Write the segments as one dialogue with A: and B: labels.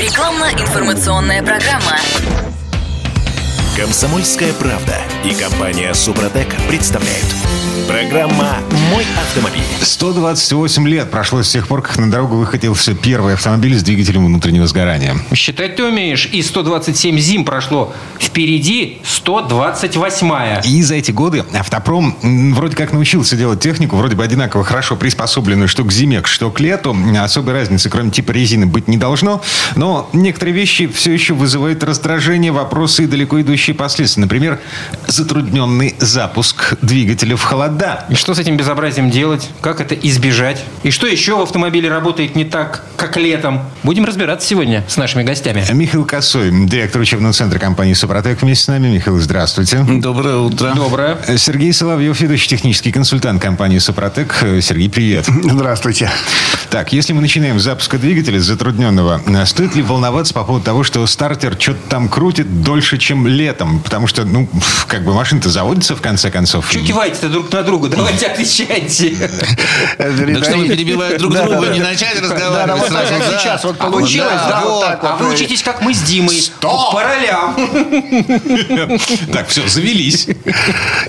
A: Рекламно-информационная программа.
B: Комсомольская правда и компания Супротек представляют. Программа «Мой автомобиль».
C: 128 лет прошло с тех пор, как на дорогу выходился первый автомобиль с двигателем внутреннего сгорания.
D: Считать ты умеешь. И 127 зим прошло. Впереди 128-я.
C: И за эти годы автопром вроде как научился делать технику, вроде бы одинаково хорошо приспособленную что к зиме, что к лету. Особой разницы, кроме типа резины, быть не должно. Но некоторые вещи все еще вызывают раздражение, вопросы и далеко идущие последствия. Например, затрудненный запуск двигателя в холода.
D: И что с этим безобразием делать? Как это избежать? И что еще в автомобиле работает не так, как летом? Будем разбираться сегодня с нашими гостями.
C: Михаил Косой, директор учебного центра компании «Супротек» вместе с нами. Михаил, здравствуйте.
E: Доброе утро.
D: Доброе.
C: Сергей Соловьев, ведущий технический консультант компании «Супротек». Сергей, привет.
F: Здравствуйте.
C: Так, если мы начинаем с запуска двигателя затрудненного, э, стоит ли волноваться по поводу того, что стартер что-то там крутит дольше, чем летом? Потому что, ну, как бы машина-то заводится в конце концов.
D: Че киваете-то друг на друга? Давайте отвечайте.
E: Так что вы перебивать друг друга, не
F: да,
E: разговаривать сразу,
F: сейчас вот
E: А
F: получилось,
E: да,
F: Вот.
D: А вы учитесь, как мы с Димой.
F: Стоп!
D: По ролям.
C: Так, все, завелись.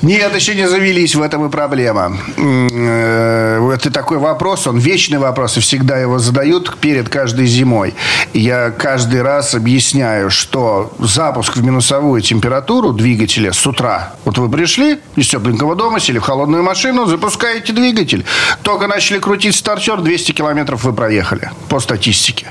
F: Нет, еще не завелись, в этом и проблема. Э, Это такой вопрос, он вечный вопрос, и всегда его задают перед каждой зимой. Я каждый раз объясняю, что запуск в минусовую температуру двигателя с утра. Вот вы пришли из тепленького дома, сели в холодную машину, запускаете двигатель. Только начали крутить стартер, 200 километров вы проехали по статистике.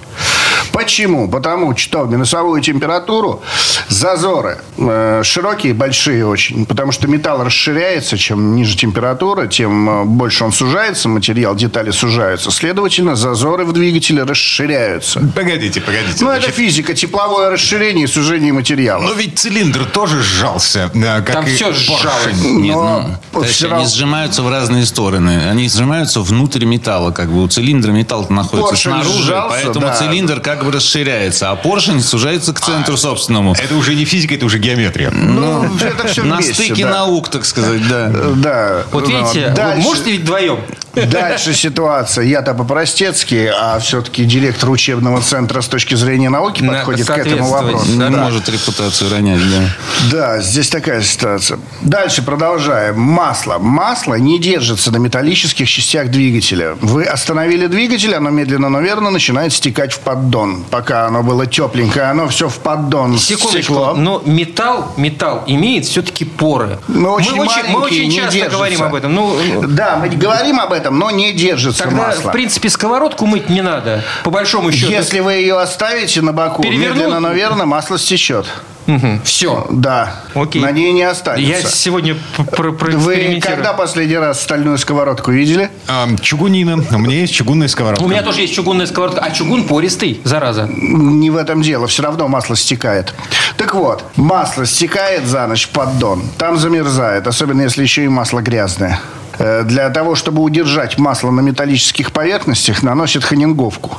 F: Почему? Потому что в минусовую температуру зазоры э, широкие, большие очень. Потому что металл расширяется, чем ниже температура, тем э, больше он сужается, материал, детали сужаются. Следовательно, зазоры в двигателе расширяются.
C: Погодите, погодите.
F: Ну, это
C: Значит,
F: физика, тепловое расширение и сужение материала.
C: но ведь цилиндр тоже сжался, э, как
D: Там
C: и
D: всё сжалось.
C: поршень.
E: Нет,
F: Но
E: ну,
F: вот
E: товарищи,
F: всё
E: они
F: равно-
E: сжимаются в разные стороны. Они сжимаются внутрь металла, как бы у цилиндра металл находится
F: Поршень
E: снаружи,
F: сжался,
E: поэтому
F: да.
E: цилиндр как бы расширяется, а поршень сужается к центру собственному.
C: Это уже не физика, это уже геометрия.
F: Ну, это все
E: На
F: вместе,
E: стыке
F: да.
E: наук, так сказать, да.
F: Э, Да.
D: Вот
F: Ну,
D: видите,
F: дальше-
D: можете ведь вдвоем?
F: Дальше ситуация. Я-то по-простецки, а все-таки директор учебного центра с точки зрения науки
D: Надо
F: подходит к этому вопросу.
E: Не
F: Да.
E: может репутацию ронять, да.
F: Да, здесь такая ситуация. Дальше продолжаем. Масло. Масло не держится на металлических частях двигателя. Вы остановили двигатель, оно медленно, но верно начинает стекать в поддон. Пока оно было тепленькое, оно все в поддон
D: Секундочку,
F: стекло.
D: но металл, металл имеет все-таки поры.
F: Но очень
D: мы, очень, мы очень часто
F: держатся.
D: говорим об этом. Ну,
F: Да, мы говорим об этом, но не держится
D: тогда,
F: масло.
D: в принципе, сковородку мыть не надо, по большому счету.
F: Если вы ее оставите на боку,
D: Перевернул?
F: медленно, но верно, масло стечет.
D: Все.
F: Да.
D: Окей.
F: На ней не
D: Я
F: останется.
D: сегодня п- про-
F: Вы когда последний раз стальную сковородку видели?
C: А, чугунина. У меня есть чугунная сковородка.
D: У меня тоже есть чугунная сковородка, а чугун пористый, зараза.
F: Не в этом дело, все равно масло стекает. Так вот, масло стекает за ночь в поддон, там замерзает, особенно если еще и масло грязное. Э, Для того, чтобы удержать масло на металлических поверхностях, наносят ханинговку.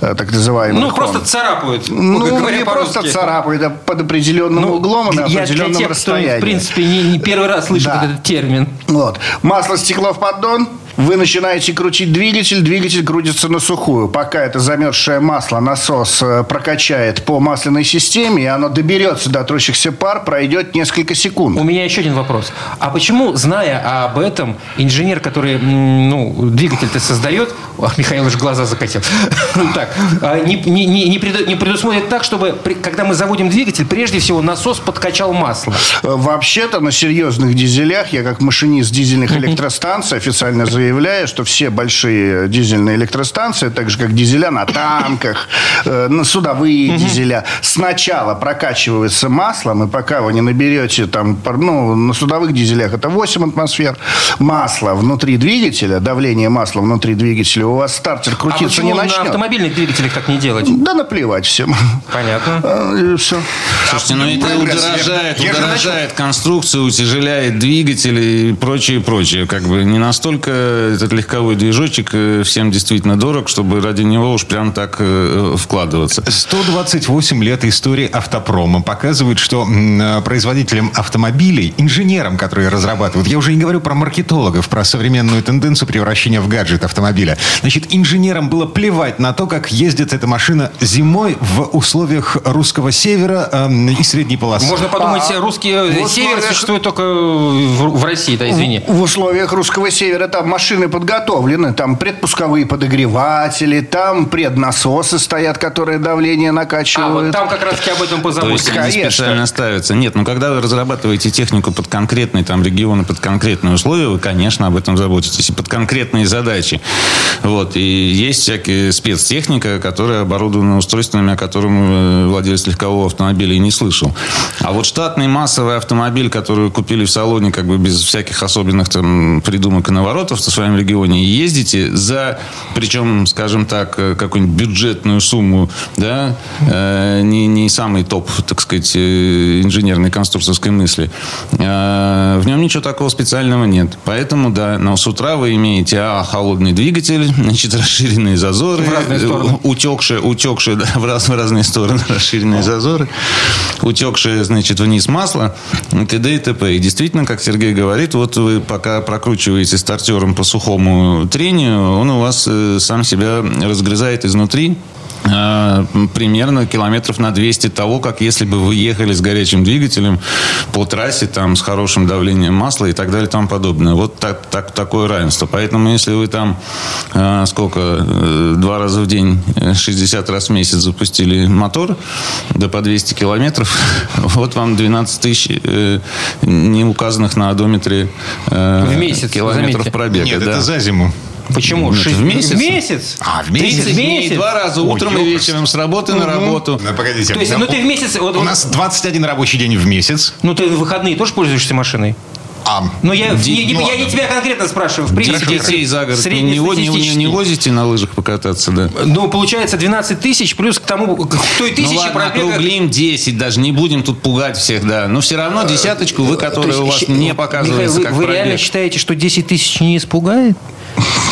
F: э, Так называемый
D: Ну,
F: хон.
D: просто царапают,
F: Ну,
D: говоря
F: не просто царапают, а под определенным
D: Ну,
F: углом и на определенном
D: тех, кто,
F: расстоянии.
D: в принципе, не, не первый раз слышит
F: Да.
D: этот термин.
F: Вот. Масло стекло в поддон, вы начинаете крутить двигатель, двигатель крутится на сухую. Пока это замерзшее масло насос э, прокачает по масляной системе, и оно доберется до трущихся пар, пройдет несколько секунд.
D: У меня еще один вопрос. А почему, зная об этом, инженер, который ну, двигатель-то создает... Ах, Михаил уже глаза закатил. Так, а, не, не- не- не преду- не предусмотрит так, чтобы, когда мы заводим двигатель, прежде всего насос подкачал масло.
F: Э, Вообще-то на серьезных дизелях, я как машинист дизельных электростанций официально заявляю, что все большие дизельные электростанции, так же как дизеля на танках, э, на судовые дизеля, сначала прокачиваются маслом, и пока вы не наберете там, ну, на судовых дизелях это 8 атмосфер, масла внутри двигателя, давление масла внутри двигателя, у вас стартер
D: А
F: крутиться
D: почему
F: не
D: на
F: начнет.
D: автомобильных двигателях так не делать?
F: Да наплевать всем.
D: Понятно.
F: все.
E: Слушайте, ну это удорожает, удорожает конструкцию, утяжеляет двигатели и прочее, прочее. Как бы не настолько этот легковой движочек э, всем действительно дорог, чтобы ради него уж прям так э, складываться.
C: 128 лет истории автопрома показывают, что м, производителям автомобилей, инженерам, которые разрабатывают, я уже не говорю про маркетологов, про современную тенденцию превращения в гаджет автомобиля. Значит, инженерам было плевать на то, как ездит эта машина зимой в условиях русского севера эм, и средней полосы.
D: Можно подумать,
F: А,
D: русский э,
F: в
D: север
F: условиях-
D: существует только в, в России, да, извини.
F: В условиях русского севера там машины подготовлены, там предпусковые подогреватели, там преднасосы стоят, которые давление
D: А,
F: накачивают.
D: вот там как раз-таки об этом
E: То есть они
F: конечно.
E: специально ставятся. Нет, ну когда вы разрабатываете технику под конкретные там регионы, под конкретные условия, вы, конечно, об этом заботитесь. И под конкретные задачи. Вот. И есть всякие спецтехника, которая оборудована устройствами, о котором э, владелец легкового автомобиля и не слышал. А вот штатный массовый автомобиль, который купили в салоне, как бы без всяких особенных там придумок и наворотов своем регионе, и ездите за, причем, скажем так, э, какую-нибудь бюджетную сумму, да, э, не, не самый топ, так сказать, э, инженерной конструкторской мысли, э, в нем ничего такого специального нет. Поэтому, да, но с утра вы имеете, а, холодный двигатель, значит, расширенные зазоры, э, утекшие, утекшие, да, в, раз- в разные стороны расширенные зазоры, утекшие, значит, вниз масло, и т.д. и т.п. И действительно, как Сергей говорит, вот вы пока прокручиваете стартером по сухому трению, он у вас э, сам себя разгрызает изнутри, примерно километров на 200 того, как если бы вы ехали с горячим двигателем по трассе, там, с хорошим давлением масла и так далее и тому подобное. Вот так, так, такое равенство. Поэтому, если вы там э, сколько, э, два раза в день, э, 60 раз в месяц запустили мотор, да по 200 километров, вот вам 12 тысяч э, не указанных на одометре э,
D: В месяц,
E: километров
D: заметьте.
E: пробега.
C: Нет,
E: да.
C: это за зиму.
D: Почему?
E: Нет,
D: Шесть-
E: в месяц.
D: В месяц?
C: А, в месяц?
D: 30
E: дней,
D: месяц?
E: два раза, утром и
C: ёпрст.
E: вечером, с работы на работу.
C: Ну, погодите.
D: То есть, ну ты в месяц... вот-
C: У нас 21 рабочий день в месяц.
D: Ну ты в выходные тоже пользуешься машиной?
C: А,
D: Ну я,
E: Ди-
D: не, не-
C: ну,
D: я не тебя конкретно спрашиваю. В принципе,
E: Детей за город не, не, не, не
D: среднестатистический.
E: возите на лыжах покататься, да?
D: Ну, получается 12 тысяч плюс к тому, к той
E: Ну
D: тысяче
E: ладно,
D: пробега.
E: округлим 10, даже не будем тут пугать всех, да. Но все равно десяточку вы,
D: То
E: которая
D: есть,
E: у вас не показывается
D: Михаил,
E: как
D: вы, вы
E: пробег.
D: реально считаете, что 10 тысяч не испугает?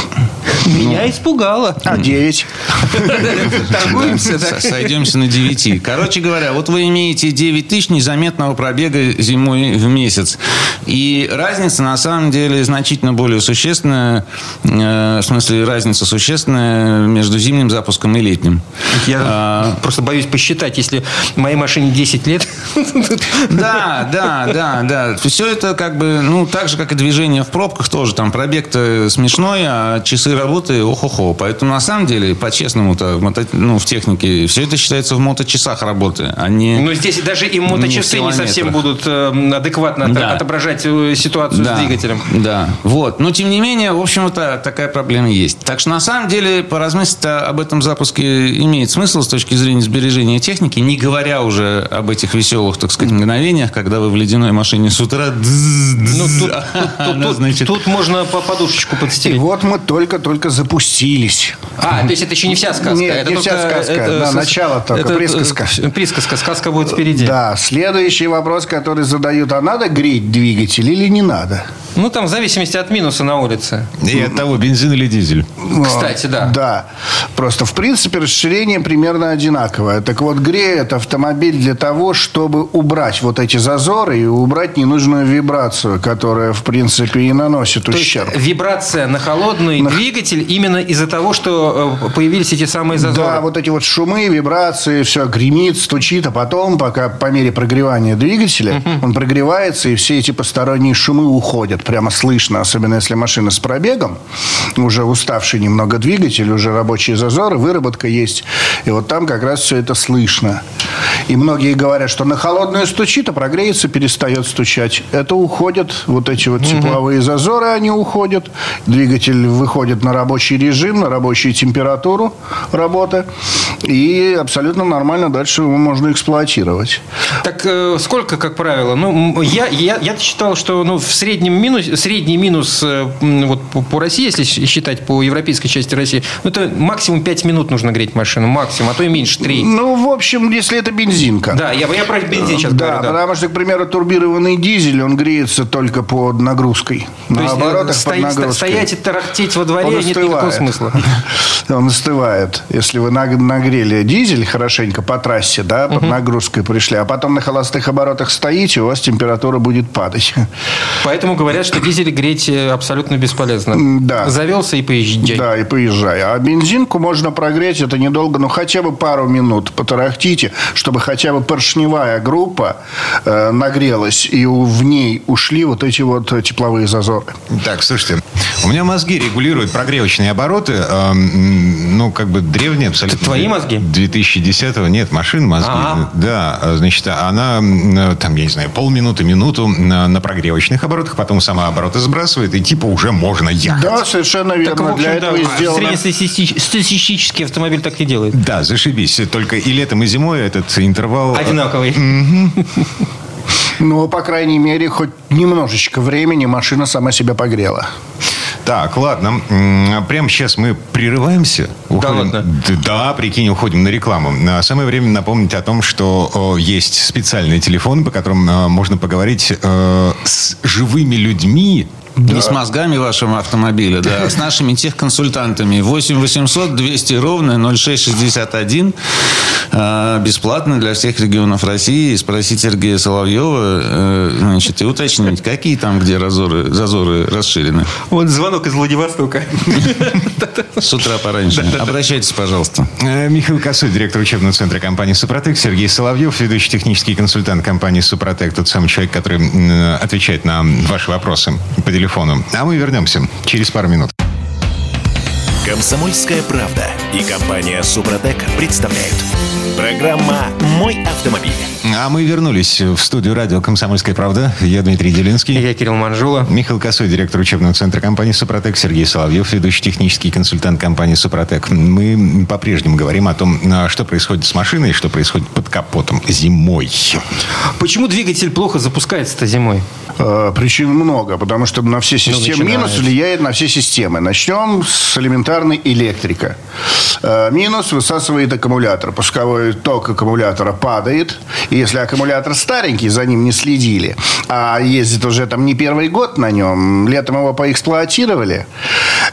D: Меня испугало.
F: А 9?
D: Торгуемся, да?
E: Сойдемся на 9. Короче говоря, вот вы имеете 9 тысяч незаметного пробега зимой в месяц. И разница на самом деле значительно более существенная, э, в смысле разница существенная между зимним запуском и летним.
D: Я
E: А,
D: просто боюсь посчитать, если моей машине 10 лет.
E: Да, да, да, да. Все это как бы, ну, так же, как и движение в пробках тоже. Там пробег-то смешной, а часы работы ох-охо. Поэтому, на самом деле, по-честному-то, в мото- ну, в технике, все это считается в моточасах работы, а не...
D: Но здесь даже и
E: Не
D: моточасы не
E: километрах.
D: совсем будут э, адекватно от-
E: Да.
D: отображать э, ситуацию
E: да,
D: с двигателем.
E: Да, вот. Но, тем не менее, в общем-то, такая проблема есть. Так что, на самом деле, поразмыслить об этом запуске имеет смысл с точки зрения сбережения техники, не говоря уже об этих веселых, так сказать, мгновениях, когда вы в ледяной машине с утра...
D: Ну, тут, тут- тут-
E: значит,
D: тут можно по подушечку
F: И
D: подстелить.
F: вот мы только-только запустились.
D: А, то есть это еще не вся сказка.
F: Нет,
D: это
F: не вся
D: только-
F: сказка.
D: это
F: Да,
D: с-
F: начало только,
D: это,
F: присказка.
D: э, Присказка. Сказка будет впереди.
F: Да, следующий вопрос, который задают, а надо греть двигатель или не надо?
D: Ну, там в зависимости от минуса на улице.
C: и от того, бензин или дизель.
D: Кстати, да.
F: Да. Просто, в принципе, расширение примерно одинаковое. Так вот, греет автомобиль для того, чтобы убрать вот эти зазоры и убрать ненужную вибрацию, которая, в принципе, и наносит
D: То есть
F: ущерб.
D: вибрация на холодный двигатель именно из-за того, что э, появились эти самые зазоры.
F: Да, вот эти вот шумы, вибрации, все гремит, стучит, а потом, пока по мере прогревания двигателя, он прогревается, и все эти посторонние шумы уходят. Прямо слышно, особенно если машина с пробегом, уже уставший немного двигатель, уже рабочие зазоры, выработка есть. И вот там как раз все это слышно. И многие говорят, что на холодную стучит, а прогреется, перестает стучать. Это уходят, вот эти вот тепловые зазоры, они уходят. Двигатель выходит на рабочий режим, на рабочую температуру работы. И абсолютно нормально дальше его можно эксплуатировать.
D: Так э, сколько, как правило? Ну, я, я, я считал, что ну, в среднем минус, средний минус э, вот, по, по России, если считать по европейской части России, ну, это максимум 5 минут нужно греть машину. Максимум, а то и меньше 3.
F: Ну, в общем, если это бензинка.
D: Да, я, я про бензин сейчас
F: Да,
D: говорю. Да.
F: потому что, к примеру, турбированный дизель, он греется только под нагрузкой.
D: То
F: На
D: есть, э,
F: оборотах под
D: стоять-
F: нагрузкой.
D: стоять и тарахтеть во дворе
F: Он
D: нет никакого смысла.
F: Он остывает. Если вы наг- нагреете прогрели дизель хорошенько по трассе, да, под нагрузкой пришли, а потом на холостых оборотах стоите, у вас температура будет падать.
D: Поэтому говорят, что дизель греть э, абсолютно бесполезно.
F: Да.
D: Завелся и поезжай.
F: Да, и поезжай. А бензинку можно прогреть, это недолго, ну хотя бы пару минут потарахтите, чтобы хотя бы поршневая группа э, нагрелась, и у- в ней ушли вот эти вот тепловые зазоры.
C: Так, слушайте, у меня мозги регулируют прогревочные обороты. эм, ну, как бы древние абсолютно.
D: Это твои мозги?
C: 2010-го. Нет, машин мозги.
D: А.
C: Да, а, значит, она э, там, я не знаю, полминуты, минуту на, на прогревочных оборотах, потом сама обороты сбрасывает, и типа уже можно ехать.
F: Да, совершенно верно.
D: Так, в
F: Для
D: общем,
F: этого и
D: да,
F: сделано.
D: среднестатистический автомобиль так и делает.
C: Да, зашибись. Только и летом, и зимой этот интервал... э,
D: Одинаковый.
F: Но, по крайней мере, хоть немножечко времени машина сама себя погрела.
C: Так, ладно. Прямо сейчас мы прерываемся. Уходим-
D: ладно?
C: Д- Да, прикинь, уходим на рекламу. А Самое время напомнить о том, что есть специальные телефоны, по которым э, можно поговорить э, с живыми людьми.
E: Не с мозгами вашего автомобиля, да, а с нашими техконсультантами. 8 800 200 ровно 0661. А, Бесплатно для всех регионов России. Спросить Сергея Соловьева э, значит, и уточнить, какие там, где разоры, зазоры расширены.
D: Вот звонок из Владивостока.
E: С утра пораньше. Обращайтесь, пожалуйста.
C: Э, Михаил Косой, директор учебного центра компании «Супротек», Сергей Соловьев, ведущий технический консультант компании «Супротек», тот самый человек, который отвечает на ваши вопросы по телефону. А мы вернемся через пару минут.
B: Комсомольская правда и компания Супротек представляют. Программа «Мой автомобиль».
C: А мы вернулись в студию радио «Комсомольская правда». Я Дмитрий Делинский.
D: Я Кирилл Манжула.
C: Михаил Косой, директор учебного центра компании «Супротек», Сергей Соловьев, ведущий технический консультант компании «Супротек». Мы по-прежнему говорим о том, а, что происходит с машиной и что происходит под капотом зимой.
D: Почему двигатель плохо запускается-то зимой?
F: Э, Причин много, потому что на все системы минус влияет на все системы. Начнем с элементарной электрика. Э, Минус высасывает аккумулятор. Пусковой ток аккумулятора падает. И если аккумулятор старенький, за ним не следили, а ездит уже там не первый год на нем, летом его поэксплуатировали,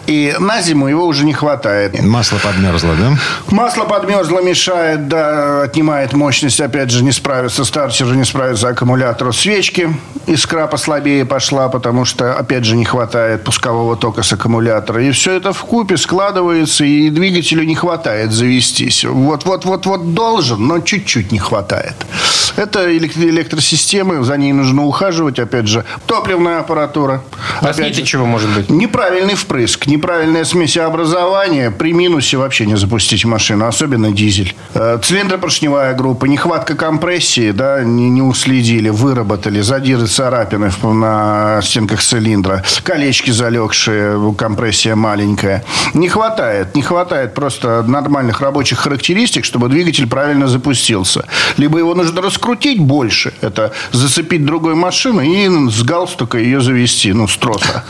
F: и на зиму его уже не хватает.
C: Масло подмерзло, да?
F: Масло подмерзло, мешает, да, отнимает мощность, опять же, не справится стартер, не справится аккумулятору свечки. Искра послабее пошла, потому что, опять же, не хватает пускового тока с аккумулятора. И все это в купе складывается, и двигателю не хватает завестись. Вот-вот-вот-вот должен, но чуть-чуть не хватает. Это элек- электросистемы, за ней нужно ухаживать, опять же. Топливная аппаратура.
D: А
F: Опять же,
D: чего может быть?
F: Неправильный впрыск, неправильное смесеобразование. При минусе вообще не запустить машину, особенно дизель. Э, Цилиндропоршневая группа, нехватка компрессии, да, не, не уследили, выработали, задиры, царапины на стенках цилиндра, колечки залегшие, компрессия маленькая. Не хватает, не хватает просто нормальных рабочих характеристик, чтобы двигатель правильно запустился. Либо его нужно раскрутить больше, это зацепить другой машину и с галстука ее завести, ну, с троса.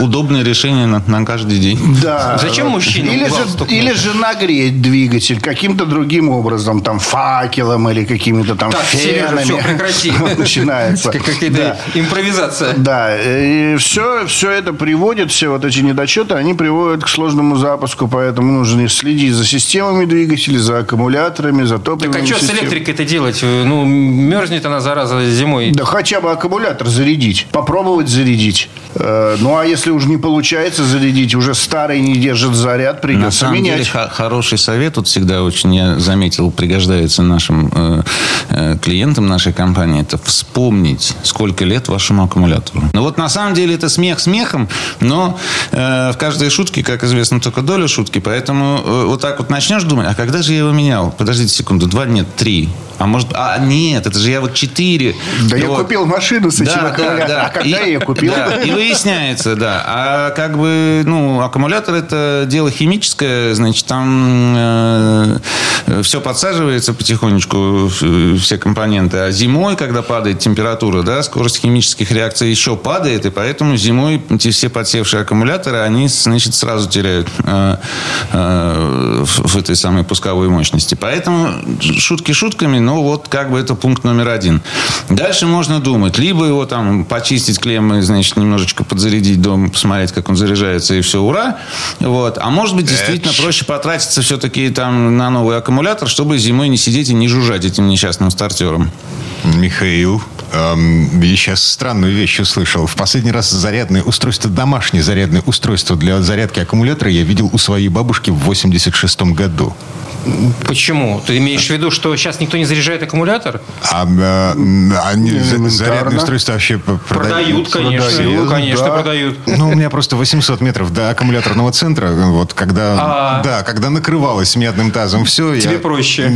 E: Удобное решение на, на каждый день.
F: Да.
D: Зачем мужчинам
F: или же, или же нагреть двигатель каким-то другим образом, там факелом или какими-то там
D: Так, Сережа,
F: фенами.
D: все, прекрати.
F: Начинается.
D: Как- Какая-то
F: Да.
D: импровизация.
F: Да, и все, все это приводит, все вот эти недочеты, они приводят к сложному запуску, поэтому нужно следить за системами двигателей, за аккумуляторами, за
D: Так
F: топливными
D: а что с
F: системами.
D: электрикой-то делать? Ну, мерзнет она, зараза, зимой.
F: Да хотя бы аккумулятор зарядить, попробовать зарядить. Э, Ну, а если уже не получается зарядить, уже старый не держит заряд,
E: На
F: придется
E: самом
F: менять.
E: деле хо- хороший совет тут всегда очень, я заметил, пригождается нашим э, э, клиентам нашей компании. Это вспомнить, сколько лет вашему аккумулятору. Ну вот на самом деле это смех смехом, но э, в каждой шутке, как известно, только доля шутки. Поэтому э, вот так вот начнешь думать, а когда же я его менял? Подождите секунду, два, нет, три. А может, а нет, это же я вот четыре.
F: Да я
E: Вот.
F: купил машину с этим аккумулятором. А когда я ее купил?
E: Да, и выясняется, да. А как бы, ну, аккумулятор это дело химическое, значит, там э, все подсаживается потихонечку, все компоненты. А зимой, когда падает температура, да, скорость химических реакций еще падает, и поэтому зимой эти все подсевшие аккумуляторы, они, значит, сразу теряют э, э, в этой самой пусковой мощности. Поэтому шутки шутками, но вот как бы это пункт номер один. Дальше можно думать, либо его там почистить клеммой, значит, немножечко подзарядить дом, посмотреть, как он заряжается, и все, ура. Вот. А может быть, действительно проще потратиться все-таки там на новый аккумулятор, чтобы зимой не сидеть и не жужжать этим несчастным стартером.
C: Михаил, эм, я сейчас странную вещь услышал. В последний раз зарядное устройство, домашнее зарядное устройство для зарядки аккумулятора я видел у своей бабушки в 86 году.
D: Почему? Ты имеешь в виду, что сейчас никто не заряжает аккумулятор?
C: А, э, они за- зарядные устройства вообще п-
D: Продают, конечно.
F: Продают,
D: конечно,
F: да.
D: продают.
C: Ну, у меня просто 800 метров до аккумуляторного центра. Вот когда,
D: А.
C: да, когда накрывалось медным тазом все,
D: Тебе
C: я
D: проще.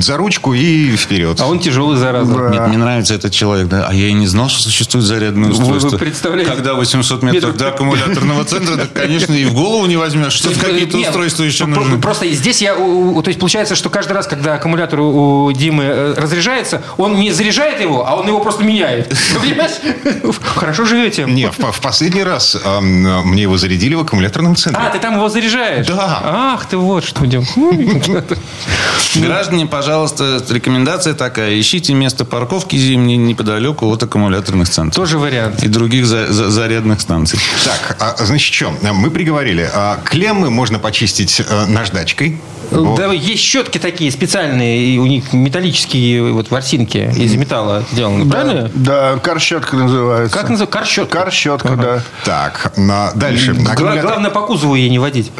C: за ручку и вперед.
D: А он тяжелый, зараза.
E: Мне, мне нравится этот человек, да. А я и не знал, что существует зарядное
D: Вы- вы
E: устройство.
D: представляете?
E: Когда 800 метров
D: Метров-
E: до аккумуляторного центра, так, конечно, и в голову не возьмешь, что какие-то
D: Нет,
E: устройства еще нужны.
D: Просто здесь я... То есть получается, что каждый раз, когда аккумулятор у Димы э, разряжается, он не заряжает его, а он его просто меняет. Понимаешь? Хорошо живете.
C: Не, в, в последний раз эм, мне его зарядили в аккумуляторном центре.
D: А, ты там его заряжаешь?
C: Да.
D: Ах, ты вот что, Дим.
E: Граждане, пожалуйста, рекомендация такая. Ищите место парковки зимней неподалеку от аккумуляторных центров.
D: Тоже вариант.
E: И других за- за- зарядных станций.
C: Так, а, значит, что? Мы приговорили. А, клеммы можно почистить э, наждачкой. Вот.
D: Да, есть щетки такие специальные, и у них металлические вот ворсинки из металла сделаны, правильно?
F: Да, карщетка называется.
D: Как называется? Карщетка.
F: Карщетка, да.
C: Так, на- дальше. Аккумулятор-
D: Главное по кузову ей не водить.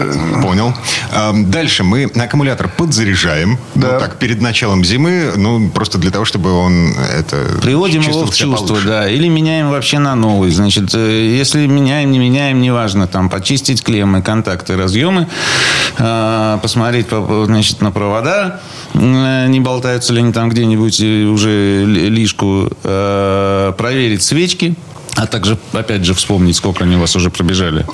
C: Понял. Эм, Дальше мы аккумулятор подзаряжаем.
F: Да.
C: Ну, так, перед началом зимы, ну, просто для того, чтобы он это
E: Приводим его в чувство,
C: получше.
E: да. Или меняем вообще на новый. Значит, э, если меняем, не меняем, неважно. Там почистить клеммы, контакты, разъемы, э, посмотреть, значит, на провода, э, не болтаются ли они там где-нибудь уже ли- лишку, э, проверить свечки, а также, опять же, вспомнить, сколько они у вас уже пробежали.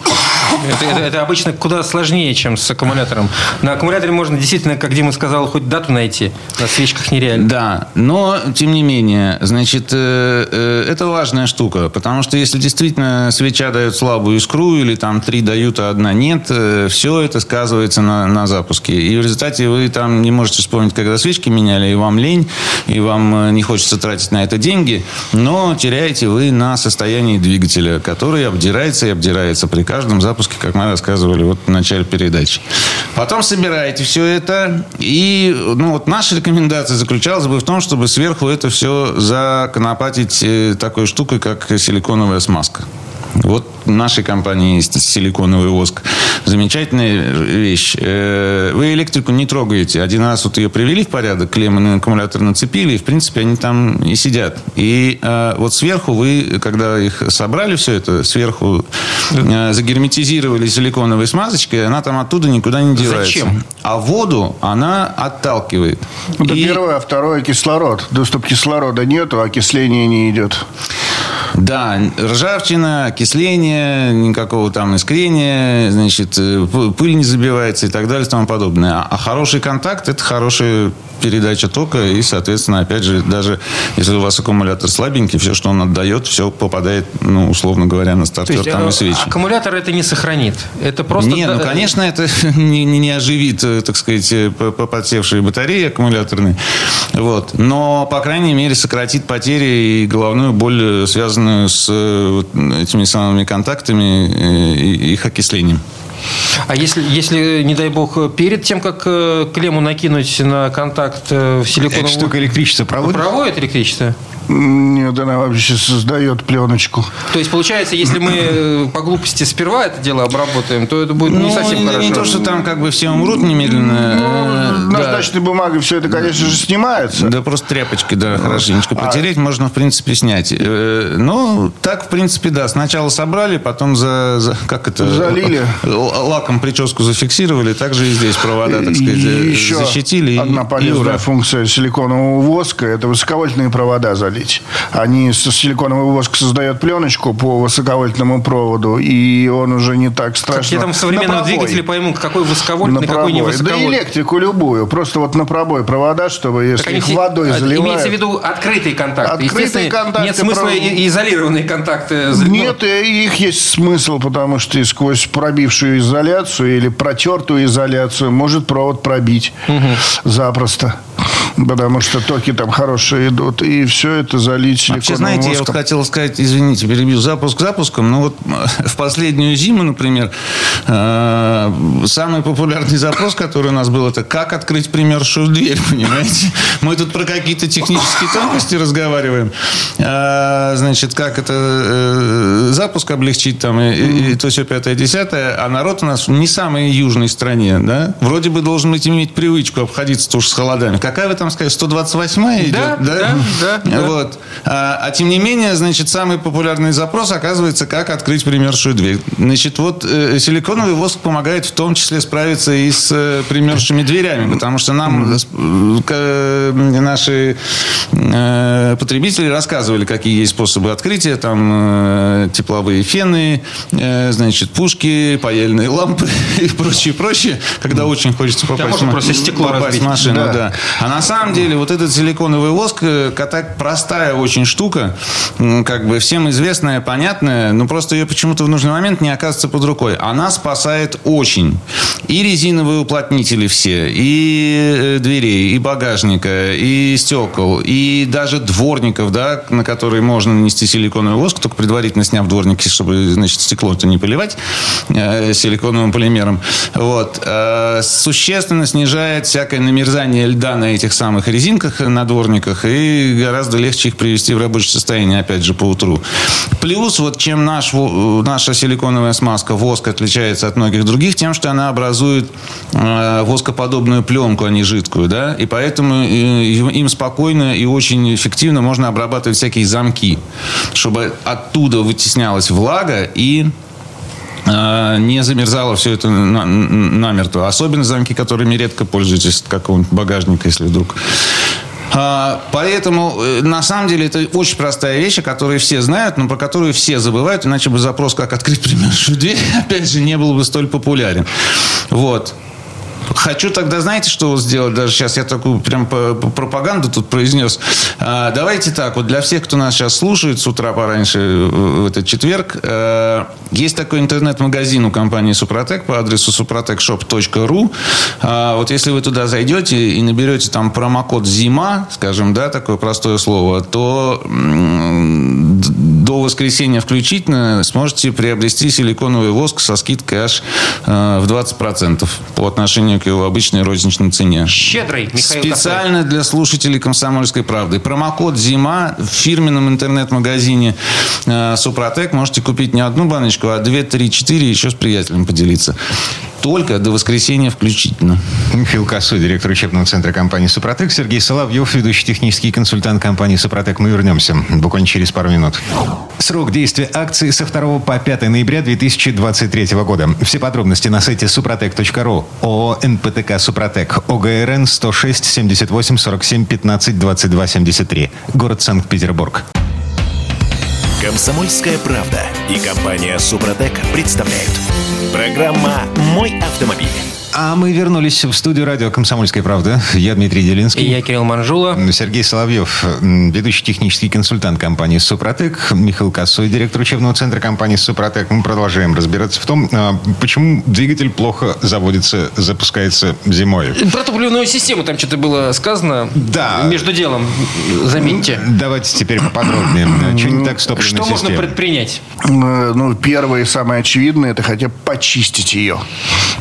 D: Это, это- это обычно куда сложнее, чем с аккумулятором. На аккумуляторе можно действительно, как Дима сказал, хоть дату найти. На свечках нереально.
E: Да, но тем не менее, значит, э, э, это важная штука, потому что если действительно свеча дает слабую искру или там три дают, а одна нет, все это сказывается на, на запуске. И в результате вы там не можете вспомнить, когда свечки меняли, и вам лень, и вам э, не хочется тратить на это деньги, но теряете вы на состоянии двигателя, который обдирается и обдирается при каждом запуске, как мы рассказывали вот в начале передачи. Потом собираете все это, и ну, вот наша рекомендация заключалась бы в том, чтобы сверху это все законопатить э, такой штукой, как силиконовая смазка. Вот нашей компании есть силиконовый воск. Замечательная вещь. Э, Вы электрику не трогаете. Один раз вот ее привели в порядок, клеммы на аккумулятор нацепили, и, в принципе, они там и сидят. И э, вот сверху вы, когда их собрали все это, сверху э, загерметизировали силиконовой смазочкой, она там оттуда никуда не девается.
D: Зачем?
E: А воду она отталкивает.
F: Это
E: И-
F: первое, а второе кислород. Доступ кислорода нету, окисление не идет.
E: Да, ржавчина, окисление, никакого там искрения, значит, э, пыль не забивается и так далее и тому подобное. А- А хороший контакт – это хорошая передача тока, и, соответственно, опять же, даже если у вас аккумулятор слабенький, все, что он отдает, все попадает, ну, условно говоря, на стартер
D: есть
E: там
D: э,
E: и свечи.
D: аккумулятор это не сохранит. Это просто...
E: Не, ну,
D: да,
E: конечно, это не, не, не оживит, э, так сказать, э, по- по- подсевшие батареи аккумуляторные. Вот. Но, по крайней мере, сократит потери и головную боль, э, связанную с э, этими самыми контактами э, и их окислением.
D: А если, если, не дай бог, перед тем, как э, клемму накинуть на контакт э, в силиконовую...
C: штука электричество проводит?
D: Проводит электричество?
F: Нет, она вообще создает пленочку.
D: То есть, получается, если мы э, по глупости сперва это дело обработаем, то это будет не
E: Ну,
D: совсем
E: не,
D: хорошо.
E: не то, что там как бы все умрут немедленно. э,
F: Ну,
E: да.
F: наждачной бумагой все это, конечно же, снимается.
E: Да просто тряпочкой, да, хорошенечко потереть можно, в принципе, снять. Э, Ну, так, в принципе, да. Сначала собрали, потом за, за- как это?
F: Залили.
E: Лаком прическу зафиксировали. Также и здесь провода, так сказать,
F: И
E: э,
F: еще
E: защитили. и-
F: одна
E: и
F: полезная
E: ура.
F: функция силиконового воска – это высоковольтные провода залить. Залить. Они со силиконовый воск создает пленочку по высоковольтному проводу, и он уже не так страшно.
D: Какие там современные двигатели поймут, какой высоковольтный,
F: На
D: какой не
F: пробой. Да
D: высоковольтный.
F: электрику любую. Просто вот на пробой провода, чтобы если
D: Так они
F: их
D: все-
F: водой
D: а,
F: заливают...
D: Имеется в виду открытые контакты.
F: Открытые контакты,
D: Нет смысла и- изолированные контакты.
F: Нет, их есть смысл, потому что и сквозь пробившую изоляцию или протертую изоляцию может провод пробить запросто. Потому что токи там хорошие идут. И все это залить силиконовым
E: Вообще, знаете, я вот
F: воском.
E: хотел сказать, извините, перебью запуск запуском, но вот э, в последнюю зиму, например, э, самый популярный запрос, который у нас был, это как открыть примершую дверь, понимаете? Мы тут про какие-то технические тонкости разговариваем. А, Значит, как это э, запуск облегчить там и, и- и то все пятое, десятое, а народ у нас в не самой южной стране, да? Вроде бы должен быть иметь привычку обходиться уж с холодами. Какая вы там сказали, 128 идет?
D: Да, да, да, да.
E: Вот. А, а тем не менее, значит, самый популярный запрос оказывается, как открыть примершую дверь. Значит, вот э, силиконовый воск помогает в том числе справиться и с э, примершими дверями, потому что нам э, э, наши э, потребители рассказывали, какие есть способы открытия, там э, тепловые фены, э, значит, пушки, паяльные лампы и прочее, прочее, когда очень хочется попасть,
D: можно
E: в
D: просто стекло
E: попасть в
D: разбить.
E: машину,
F: Да.
E: да. А на самом деле вот этот силиконовый воск, э, так простая очень штука, как бы всем известная, понятная, но просто ее почему-то в нужный момент не оказывается под рукой. Она спасает очень. И резиновые уплотнители все, и э, дверей, и багажника, и стекол, и даже дворников, да, на которые можно нанести силиконовый воск, только предварительно сняв дворники, чтобы, значит, стекло-то не поливать э, силиконовым полимером. Вот. Э, существенно снижает всякое намерзание льда на этих самых резинках, э, на дворниках, и гораздо легче их привести в рабочее состояние, опять же, по утру. Плюс, вот чем наш, во- наша силиконовая смазка воск отличается от многих других, тем, что она образует э, воскоподобную пленку, а не жидкую, да, и поэтому э, им спокойно и очень эффективно можно обрабатывать всякие замки, чтобы оттуда вытеснялась влага и э, не замерзало все это на- намертво. Особенно замки, которыми редко пользуетесь, какого-нибудь багажника, если вдруг. А, Поэтому, э, на самом деле, это очень простая вещь, о которой все знают, но про которую все забывают, иначе бы запрос, как открыть примершую дверь, опять же, не был бы столь популярен. Вот. Хочу тогда, знаете, что вот сделать? Даже сейчас я такую прям пропаганду тут произнес. А, давайте так, вот для всех, кто нас сейчас слушает с утра пораньше э, в этот четверг, э, есть такой интернет-магазин у компании Супротек по адресу suprotecshop.ru. А, вот если вы туда зайдете и наберете там промокод «Зима», скажем, да, такое простое слово, то до воскресенья включительно сможете приобрести силиконовый воск со скидкой аж э, в 20% по отношению к его обычной розничной цене.
D: Щедрый, Михаил
E: Специально для слушателей «Комсомольской правды». Промокод «Зима» в фирменном интернет-магазине э, «Супротек» можете купить не одну баночку, а две, три, четыре, еще с приятелем поделиться. Только до воскресенья включительно.
C: Михаил Косой, директор учебного центра компании «Супротек», Сергей Соловьев, ведущий технический консультант компании «Супротек». Мы вернемся буквально через пару минут. Срок действия акции со 2 по 5 ноября 2023 года. Все подробности на сайте супротек.ру. ООО «НПТК Супротек». ОГРН 106 78 47 15 22 73. Город Санкт-Петербург.
B: Комсомольская правда и компания Супротек представляют. Программа «Мой автомобиль».
C: А мы вернулись в студию радио «Комсомольская правда». Я Дмитрий
D: И
C: Делинский.
D: я Кирилл Манжула.
C: Сергей Соловьев, ведущий технический консультант компании «Супротек», Михаил Косой, директор учебного центра компании «Супротек». Мы продолжаем разбираться в том, а, почему двигатель плохо заводится, запускается зимой.
D: Про топливную систему там что-то было сказано.
C: Да.
D: Между делом, заметьте.
C: Давайте теперь поподробнее. Что не так с топливной
D: Что можно
C: системой?
D: предпринять?
F: Э, Ну, первое и самое очевидное, это хотя бы почистить ее.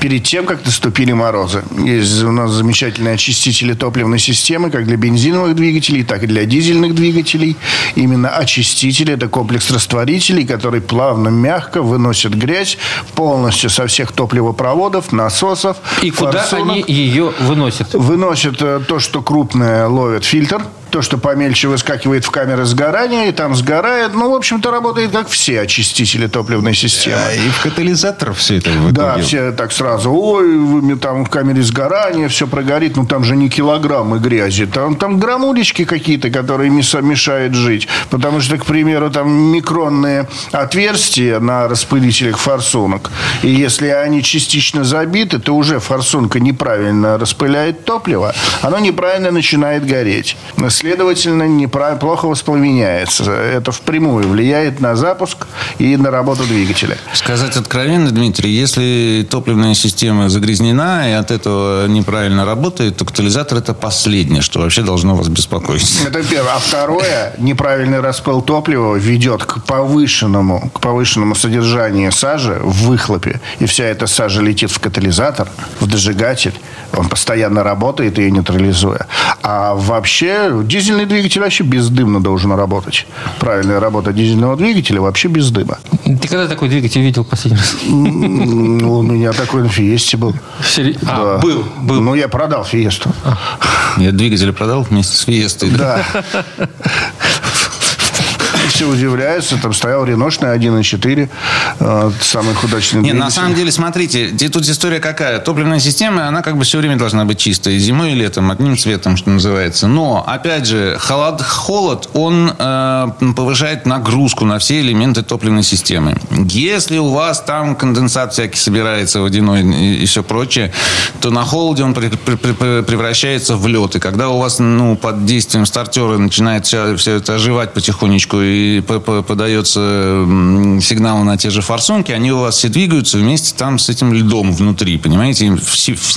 F: Перед тем, как наступили морозы. Есть у нас замечательные очистители топливной системы, как для бензиновых двигателей, так и для дизельных двигателей. Именно очистители – это комплекс растворителей, который плавно, мягко выносит грязь полностью со всех топливопроводов, насосов,
D: И куда
F: форсунок.
D: они ее выносят?
F: Выносит э, то, что крупное, ловит фильтр. То, что помельче выскакивает в камеры сгорания, и там сгорает. Ну, в общем-то, работает как все очистители топливной системы.
C: А, и в катализатор все это в
F: Да, все так сразу, ой, вы там в камере сгорания, все прогорит, ну там же не килограммы грязи, там, там грамулечки какие-то, которые мешают жить. Потому что, к примеру, там микронные отверстия на распылителях форсунок, и если они частично забиты, то уже форсунка неправильно распыляет топливо, оно неправильно начинает гореть. Следовательно, неправ- плохо воспламеняется. Это впрямую влияет на запуск и на работу двигателя.
E: Сказать откровенно, Дмитрий, если топливная система загрязнена и от этого неправильно работает, то катализатор это последнее, что вообще должно вас беспокоить.
F: Это первое. А второе, неправильный распыл топлива ведет к повышенному, к повышенному содержанию сажи в выхлопе. И вся эта сажа летит в катализатор, в дожигатель. Он постоянно работает, ее нейтрализуя. А вообще дизельный двигатель вообще бездымно должен работать. Правильная работа дизельного двигателя вообще без дыма.
D: Ты когда такой двигатель видел последний раз?
F: У меня такой на Фиесте был.
D: А, был, был.
F: Ну, я продал Фиесту.
E: Я двигатель продал вместе с Фиестой. да?
F: Все удивляются. Там стоял реношный 1.4. э, Самый удачный
E: Не, на самом деле, смотрите, тут история какая. Топливная система, она как бы все время должна быть чистой. Зимой, и летом, одним цветом, что называется. Но, опять же, холод, холод он э, повышает нагрузку на все элементы топливной системы. Если у вас там конденсат всякий собирается водяной и, и все прочее, то на холоде он при- при- при- превращается в лед. И когда у вас ну, под действием стартера начинает все, все это оживать потихонечку и по- по- подается сигнал на те же форсунки, они у вас все двигаются вместе там с этим льдом внутри, понимаете?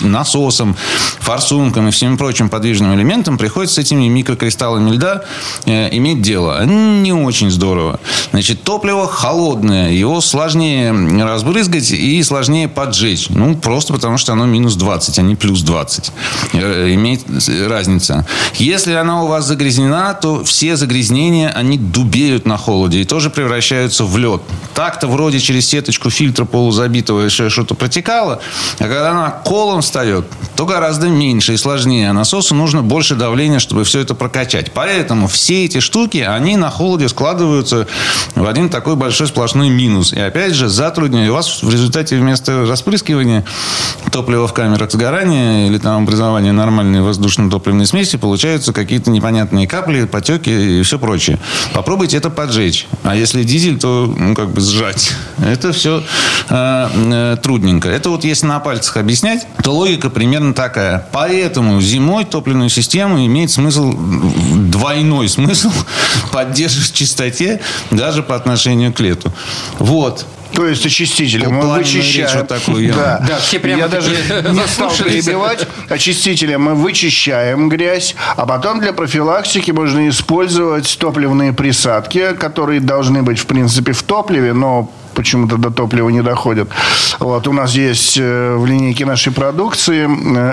E: Насосом, форсунком и всеми прочим подвижным элементом приходится с этими микрокристаллами льда э, иметь дело. Не очень здорово. Значит, топливо холодное, его сложнее разбрызгать и сложнее поджечь. Ну, просто потому что оно минус 20, а не плюс 20. Э, Имеет разница. Если она у вас загрязнена, то все загрязнения, они дубеют на холоде и тоже превращаются в лед. Так-то вроде через сеточку фильтра полузабитого еще что-то протекало, а когда она колом встает, то гораздо меньше и сложнее. А насосу нужно больше давления, чтобы все это прокачать. Поэтому все эти штуки, они на холоде складываются в один такой большой сплошной минус. И опять же, затрудняет вас в результате вместо распрыскивания топлива в камерах сгорания или там образования нормальной воздушно-топливной смеси получаются какие-то непонятные капли, потеки и все прочее. Попробуйте это поджечь. А если дизель, то ну, как бы сжать. Это все э, э, трудненько. Это вот если на пальцах объяснять, то логика примерно такая. Поэтому зимой топливную систему имеет смысл, двойной смысл поддерживать в чистоте даже по отношению к лету. Вот.
F: То есть очистителем вычищаем.
E: речь вот такую я-
F: да.
D: Да, все прямо
F: я даже не стал перебивать. Очистителем мы вычищаем грязь, а потом для профилактики можно использовать топливные присадки, которые должны быть, в принципе, в топливе, но почему-то до топлива не доходят. Вот, у нас есть э, в линейке нашей продукции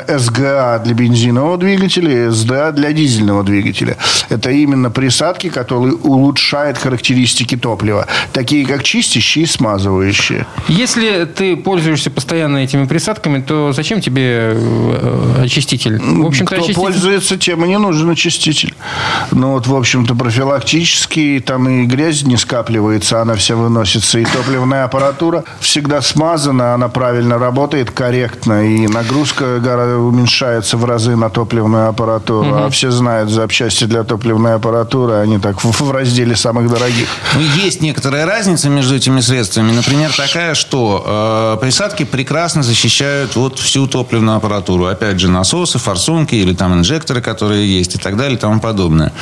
F: э, СГА для бензинового двигателя и СДА для дизельного двигателя. Это именно присадки, которые улучшают характеристики топлива, такие как чистящие и смазывающие.
D: Если ты пользуешься постоянно этими присадками, то зачем тебе э, очиститель? В общем-то,
F: Кто
D: очиститель...
F: пользуется, тем и не нужен очиститель. Ну, вот, в общем-то, профилактически там и грязь не скапливается, она вся выносится. И топливная аппаратура всегда смазана, она правильно работает, корректно. И нагрузка уменьшается в разы на топливную аппаратуру. А все знают запчасти для топливной аппаратуры, они так в, в разделе самых дорогих.
E: Ну, есть некоторая разница между этими средствами. Например, такая, что э, присадки прекрасно защищают вот всю топливную аппаратуру. Опять же, насосы, форсунки или там инжекторы, которые есть и так далее и тому подобное.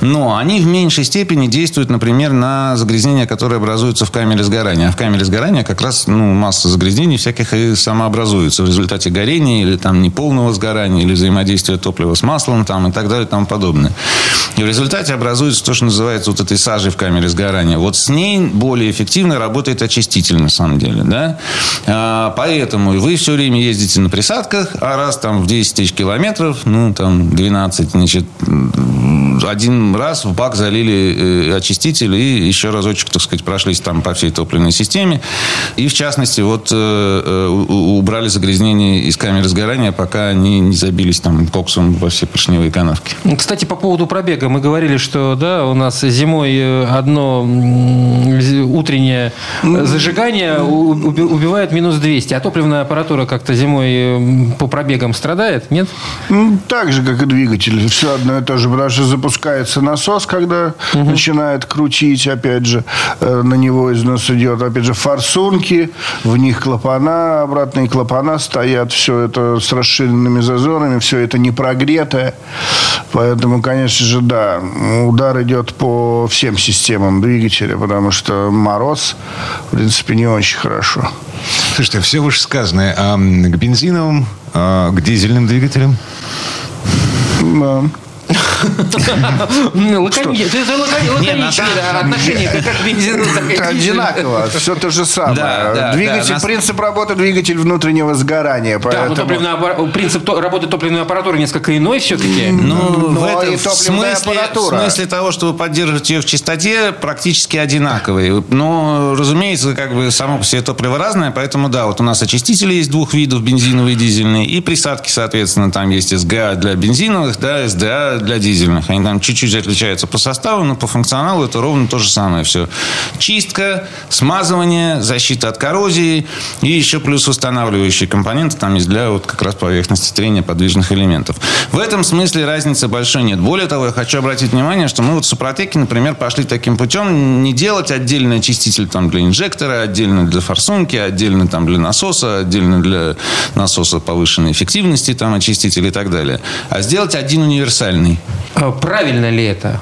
E: Но они в меньшей степени действуют, например, на загрязнения, которые образуются в камере сгорания. А в камере сгорания как раз ну, масса загрязнений всяких и самообразуется в результате горения или там неполного сгорания, или взаимодействия топлива с маслом там, и так далее и тому подобное. И в результате образуется то, что называется вот этой сажей в камере сгорания. Вот с ней более эффективно работает очиститель, на самом деле. Да? А, поэтому вы все время ездите на присадках, а раз там в 10 тысяч километров, ну, там 12, значит, один раз в бак залили э, очиститель и еще разочек, так сказать, прошлись там по всей топливной системе. И, в частности, вот э, э, убрали загрязнение из камеры сгорания, пока они не забились там коксом во все поршневые канавки.
D: Кстати, по поводу пробега. Мы говорили, что да, у нас зимой э, одно утреннее зажигание убивает минус 200, а топливная аппаратура как-то зимой по пробегам страдает, нет?
F: Так же, как и двигатель. Все одно и то же, потому что запускается насос, когда угу. начинает крутить, опять же, на него износ идет, опять же, форсунки, в них клапана, обратные клапана стоят, все это с расширенными зазорами, все это не прогретое. Поэтому, конечно же, да, удар идет по всем системам двигателя, потому что мороз, в принципе, не очень хорошо.
C: Слушайте, все вышесказанное а к бензиновым, а к дизельным двигателям?
F: Да.
D: Лаконичное отношение как к бензину,
F: Одинаково, все то же самое. Двигатель, принцип работы двигатель внутреннего сгорания.
D: Да, принцип работы топливной аппаратуры несколько иной все-таки.
E: Ну, в этом смысле того, чтобы поддерживать ее в чистоте, практически одинаковые. Но, разумеется, как бы само по себе топливо разное, поэтому да, вот у нас очистители есть двух видов, бензиновые и дизельные, и присадки, соответственно, там есть СГА для бензиновых, да, СДА для дизельных. Они там чуть-чуть отличаются по составу, но по функционалу это ровно то же самое все. Чистка, смазывание, защита от коррозии и еще плюс устанавливающие компоненты там есть для вот как раз поверхности трения подвижных элементов. В этом смысле разницы большой нет. Более того, я хочу обратить внимание, что мы вот в Супротеке, например, пошли таким путем не делать отдельный очиститель там для инжектора, отдельно для форсунки, отдельно там для насоса, отдельно для насоса повышенной эффективности, там очиститель и так далее, а сделать один универсальный.
D: А правильно ли это?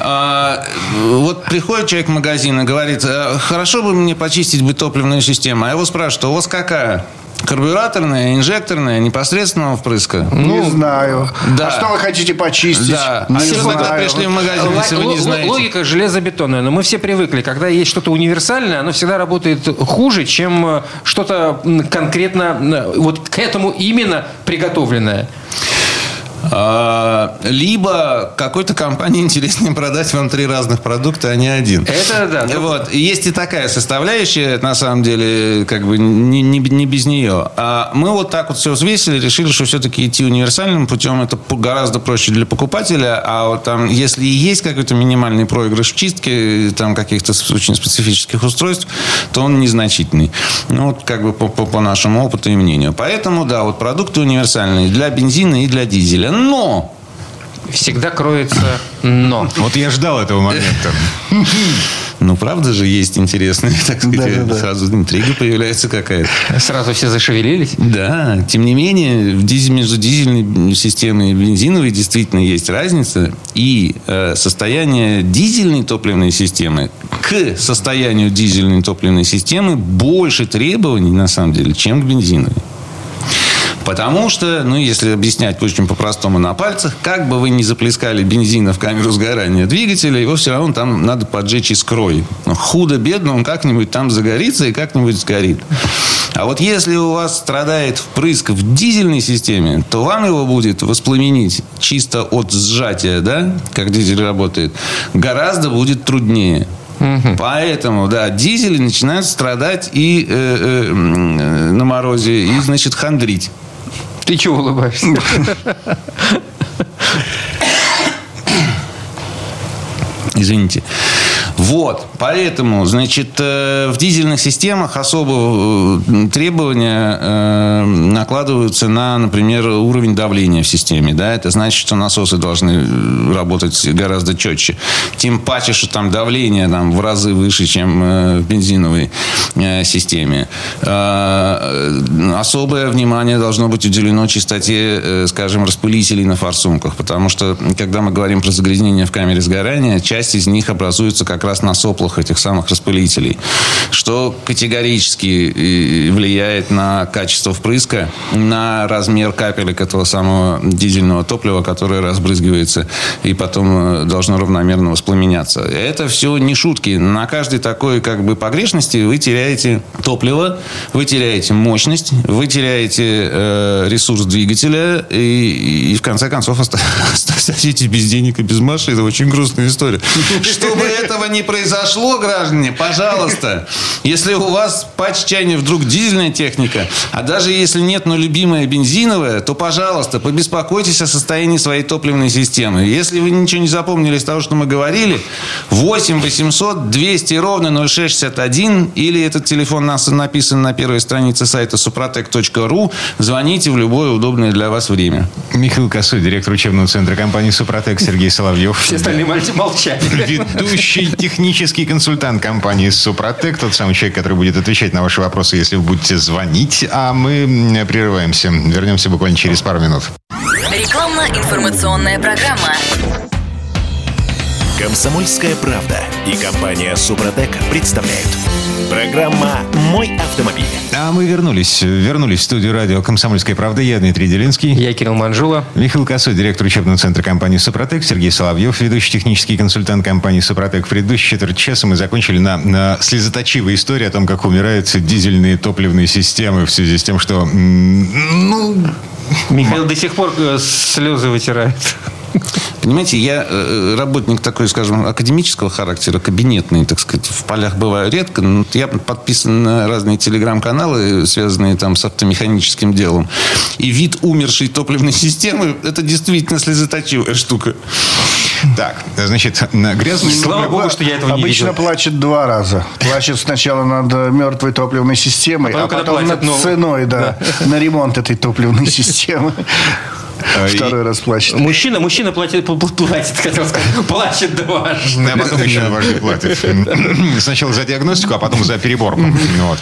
E: А, вот приходит человек в магазин и говорит, «А, хорошо бы мне почистить бы топливную систему. А я его спрашиваю, у вас какая? Карбюраторная, инжекторная, непосредственного впрыска?
F: Ну, не знаю. Да. А что вы хотите почистить? Да.
E: Не а если вы тогда пришли в магазин, Л- если вы не знаете?
D: Логика железобетонная. Но мы все привыкли. Когда есть что-то универсальное, оно всегда работает хуже, чем э, что-то конкретно э, вот к этому именно приготовленное.
E: А, либо какой-то компании интереснее продать вам три разных продукта, а не один.
D: Это да.
E: Вот. Есть и такая составляющая, на самом деле, как бы не, не, не без нее. А мы вот так вот все взвесили, решили, что все-таки идти универсальным путем это гораздо проще для покупателя. А вот там, если и есть какой-то минимальный проигрыш в чистке там каких-то очень специфических устройств, то он незначительный. Ну, вот как бы по, по, по нашему опыту и мнению. Поэтому, да, вот продукты универсальные для бензина и для дизеля но
D: всегда кроется но.
C: Вот я ждал этого момента.
E: Ну, правда же, есть интересные, так сказать, да, да, сразу интрига появляется какая-то.
D: Сразу все зашевелились?
E: Да. Тем не менее, в дизель, между дизельной системой и бензиновой действительно есть разница. И э, состояние дизельной топливной системы к состоянию дизельной топливной системы больше требований, на самом деле, чем к бензиновой. Потому что, ну, если объяснять очень по-простому на пальцах, как бы вы ни заплескали бензина в камеру сгорания двигателя, его все равно там надо поджечь искрой. Ну, худо-бедно он как-нибудь там загорится и как-нибудь сгорит. А вот если у вас страдает впрыск в дизельной системе, то вам его будет воспламенить чисто от сжатия, да, как дизель работает, гораздо будет труднее. Угу. Поэтому, да, дизели начинают страдать и э, э, на морозе, и, значит, хандрить.
D: Ты чего улыбаешься?
E: Извините. Вот, поэтому, значит, э, в дизельных системах особо э, требования э, накладываются на, например, уровень давления в системе. Да? Это значит, что насосы должны работать гораздо четче. Тем паче, что там давление там, в разы выше, чем в бензиновой системе. Особое внимание должно быть уделено чистоте, скажем, распылителей на форсунках. Потому что, когда мы говорим про загрязнение в камере сгорания, часть из них образуется как раз на соплах этих самых распылителей, что категорически влияет на качество впрыска, на размер капелек этого самого дизельного топлива, которое разбрызгивается и потом э, должно равномерно воспламеняться. Это все не шутки. На каждой такой как бы погрешности вы теряете топливо, вы теряете мощность, вы теряете э, ресурс двигателя и, и в конце концов остаетесь без денег и без машины. Это очень грустная история. Чтобы этого не произошло, граждане, пожалуйста, если у вас по отчаянию вдруг дизельная техника, а даже если нет, но любимая бензиновая, то, пожалуйста, побеспокойтесь о состоянии своей топливной системы. Если вы ничего не запомнили из того, что мы говорили, 8 800 200 ровно 0661 или этот телефон нас написан на первой странице сайта suprotec.ru. Звоните в любое удобное для вас время.
C: Михаил Косой, директор учебного центра компании «Супротек» Сергей Соловьев.
D: Все остальные молчали.
C: Ведущий технический консультант компании «Супротек». Тот самый человек, который будет отвечать на ваши вопросы, если вы будете звонить. А мы прерываемся. Вернемся буквально через пару минут.
A: Рекламно-информационная программа.
B: Комсомольская правда и компания «Супротек» представляют. Программа «Мой автомобиль».
C: А мы вернулись. Вернулись в студию радио «Комсомольская правда». Я Дмитрий Делинский.
D: Я Кирилл Манжула.
C: Михаил Косой, директор учебного центра компании «Супротек». Сергей Соловьев, ведущий технический консультант компании «Супротек». В предыдущей четверть часа мы закончили на, на слезоточивой истории о том, как умирают дизельные топливные системы в связи с тем, что... Ну...
D: Михаил до сих пор э, слезы вытирает.
E: Понимаете, я э, работник такой, скажем, академического характера, кабинетный, так сказать, в полях бываю редко. Но я подписан на разные телеграм-каналы, связанные там с автомеханическим делом. И вид умершей топливной системы – это действительно слезоточивая штука.
C: Так, значит, на грязный...
D: Слава богу, что я этого не
F: Обычно
D: видел.
F: плачет два раза. Плачет сначала над э, мертвой топливной системой,
D: А
F: а
D: потом,
F: потом,
D: когда платят
F: над
D: новую.
F: ценой, да, на ремонт этой топливной системы.
C: Э,
F: Второй раз плачет.
D: Мужчина, мужчина платит, пл- пл- платит, хотел сказать, плачет дважды.
C: А потом еще дважды платит. Сначала за диагностику, а потом за переборку. Вот.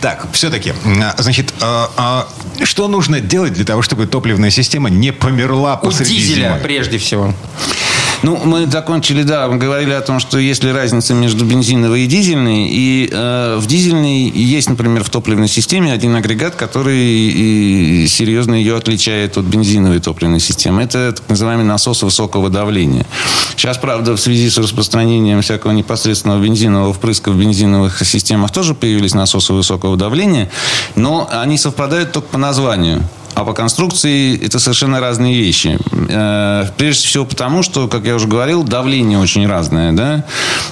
C: Так, все-таки, значит, а, а что нужно делать для того, чтобы топливная система не померла
D: У
C: посреди
D: дизеля,
C: зимы?
D: прежде всего.
E: Ну, мы закончили, да, мы говорили о том, что есть ли разница между бензиновой и дизельной. И э, в дизельной есть, например, в топливной системе один агрегат, который и серьезно ее отличает от бензиновой топливной системы. Это так называемый насос высокого давления. Сейчас, правда, в связи с распространением всякого непосредственного бензинового впрыска в бензиновых системах тоже появились насосы высокого давления, но они совпадают только по названию. А по конструкции это совершенно разные вещи. Э, Прежде всего потому, что, как я уже говорил, давление очень разное. Да?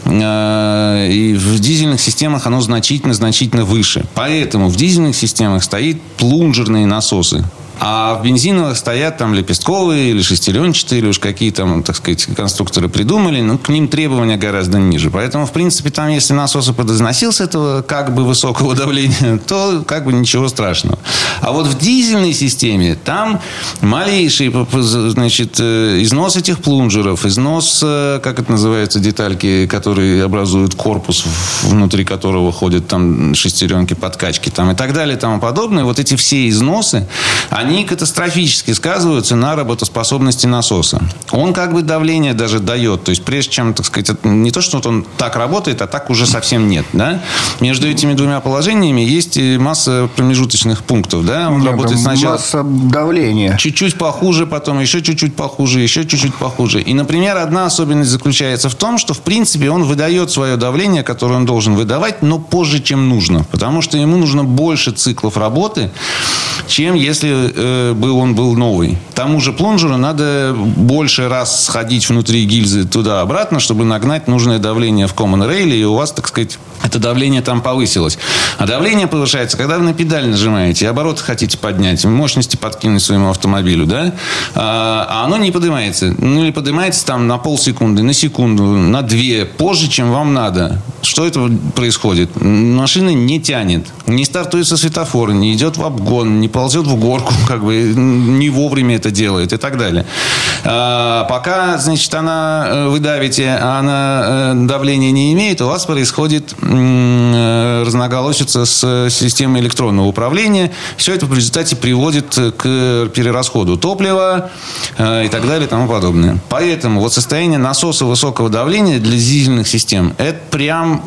E: Э, И в дизельных системах оно значительно-значительно выше. Поэтому в дизельных системах стоит плунжерные насосы. А в бензиновых стоят там лепестковые или шестеренчатые, или уж какие там, так сказать, конструкторы придумали, но к ним требования гораздо ниже. Поэтому, в принципе, там, если насос и подозносил этого как бы высокого давления, то как бы ничего страшного. А вот в дизельной системе там малейший значит, э, износ этих плунжеров, износ, э, как это называется, детальки, которые образуют корпус, внутри которого ходят там шестеренки, подкачки там и так далее и тому подобное. Вот эти все износы, они катастрофически сказываются на работоспособности насоса. Он как бы давление даже дает. То есть прежде чем, так сказать, не то, что вот он так работает, а так уже совсем нет. Да? Между этими двумя положениями есть масса промежуточных пунктов. Да? Он работает сначала
F: Масса давления.
E: чуть-чуть похуже, потом еще чуть-чуть похуже, еще чуть-чуть похуже. И, например, одна особенность заключается в том, что, в принципе, он выдает свое давление, которое он должен выдавать, но позже, чем нужно. Потому что ему нужно больше циклов работы, чем если э, бы он был новый. Тому же плунжеру надо больше раз сходить внутри гильзы туда-обратно, чтобы нагнать нужное давление в Common Rail, и у вас, так сказать, это давление там повысилось. А давление повышается, когда вы на педаль нажимаете, и обороты хотите поднять, мощности подкинуть своему автомобилю, да? А, а оно не поднимается. Ну, или поднимается там на полсекунды, на секунду, на две, позже, чем вам надо. Что это происходит? Машина не тянет, не стартуется светофор, не идет в обгон, не ползет в горку, как бы не вовремя это делает и так далее. А, пока, значит, она, э, вы давите, а она э, давления не имеет, у вас происходит э, разноголосица с системой электронного управления. Все это в результате приводит к перерасходу топлива и так далее и тому подобное. Поэтому вот состояние насоса высокого давления для дизельных систем – это прям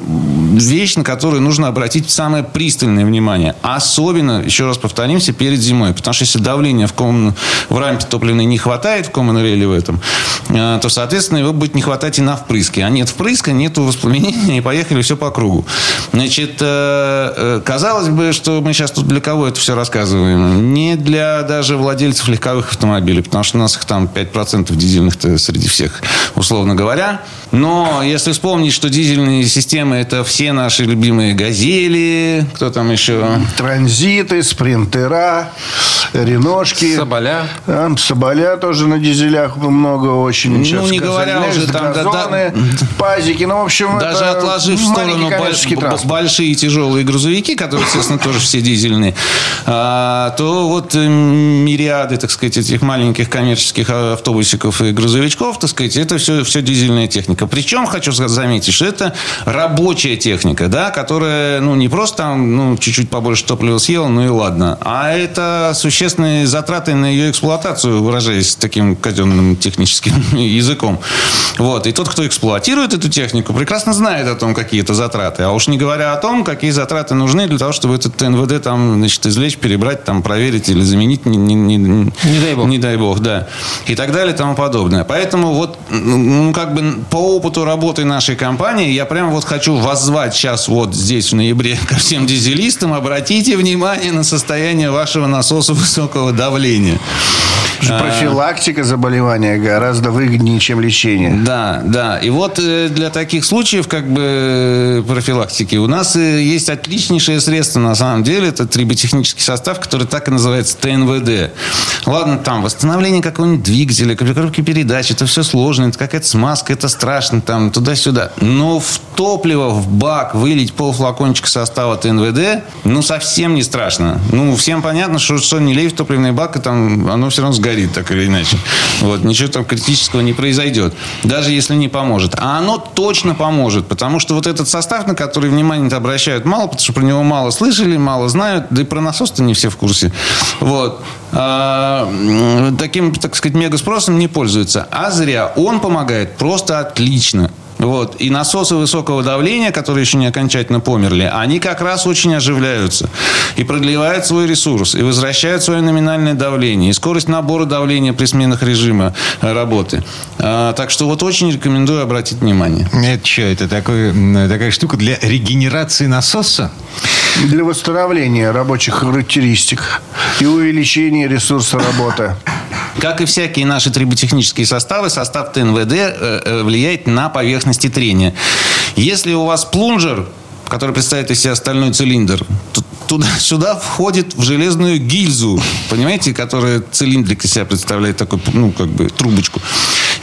E: вещь, на которую нужно обратить самое пристальное внимание. Особенно, еще раз повторимся, перед зимой. Потому что если давления в, ком... в рампе топливной не хватает в Common в этом, э, то, соответственно, его будет не хватать и на впрыске. А нет впрыска, нет воспламенения, и поехали все по кругу. Значит, э, э, казалось бы, что мы сейчас тут для кого это все рассказываем? Не для даже владельцев легковых автомобилей, потому что у нас их там 5% дизельных-то среди всех условно говоря. Но если вспомнить, что дизельные системы это все наши любимые газели, кто там еще?
F: Транзиты, спринтера, реношки.
D: Соболя.
F: А, Соболя тоже на дизелях много очень.
E: Ну,
F: Сейчас
E: не говоря
F: газельных,
E: уже там, да,
F: газоны, пазики. Ну, в общем,
E: Даже
F: это
E: отложив в сторону
F: маленький
E: боль-
F: коммерческий
E: б-
F: транспорт.
E: большие тяжелые грузовики, которые, естественно, тоже все дизельные, а, то вот э, мириады, так сказать, этих маленьких коммерческих а, автобусиков и грузовичков, так сказать, это все, все дизельная техника. Причем, хочу заметить, что это рабочая техника, да, которая, ну, не просто там, ну, чуть-чуть побольше топлива съела, ну и ладно, а это существенные затраты на ее эксплуатацию, выражаясь таким казенным техническим языком. Вот. И тот, кто эксплуатирует эту технику, прекрасно знает о том, какие это затраты. А уж не говоря о том, какие затраты нужны для того, чтобы этот НВД там, значит, извлечь, перебрать, там, проверить или заменить, не, не- не-
D: Не дай бог.
E: Не дай бог, да. И так далее и тому подобное. Поэтому вот, ну, как бы по опыту работы нашей компании, я прям вот хочу воззвать сейчас вот здесь в ноябре ко всем дизелистам, обратите внимание на состояние вашего насоса высокого давления. А.
F: Профилактика заболевания гораздо выгоднее, чем лечение.
E: Да, да. И вот э, для таких случаев, как бы, э, профилактики, у нас э, есть отличнейшее средство, на самом деле, это триботехнический состав, который так и называется ТНВД. Ладно, там, восстановление какого-нибудь двигателя, коробки передач, это все сложно, это какая-то смазка, это страшно, там, туда-сюда. Но в топливо, в бак вылить полфлакончика состава ТНВД, ну, совсем не страшно. Ну, всем понятно, что, что не лей в топливный бак, и там оно все равно сгорит, так или иначе. Вот, ничего там критического не произойдет. Даже если не поможет. А оно точно поможет, потому что вот этот состав, на который внимание обращают мало, потому что про него мало слышали, мало знают, да и про насос-то не все в курсе. Вот. А, таким, так сказать, мега спросом не пользуются. А зря. Он помогает просто отлично. Вот. И насосы высокого давления, которые еще не окончательно померли, они как раз очень оживляются. И продлевают свой ресурс. И возвращают свое номинальное давление. И скорость набора давления при сменах режима э, работы. А, так что вот очень рекомендую обратить внимание.
C: Это что, это такой, такая штука для регенерации насоса?
F: Для восстановления рабочих характеристик и увеличения ресурса работы.
E: Как и всякие наши триботехнические составы, состав ТНВД э, э, влияет на поверхности трения. Если у вас плунжер, который представляет из себя стальной цилиндр, туда, сюда входит в железную гильзу, понимаете, которая цилиндрик из себя представляет такой, ну, как бы, трубочку.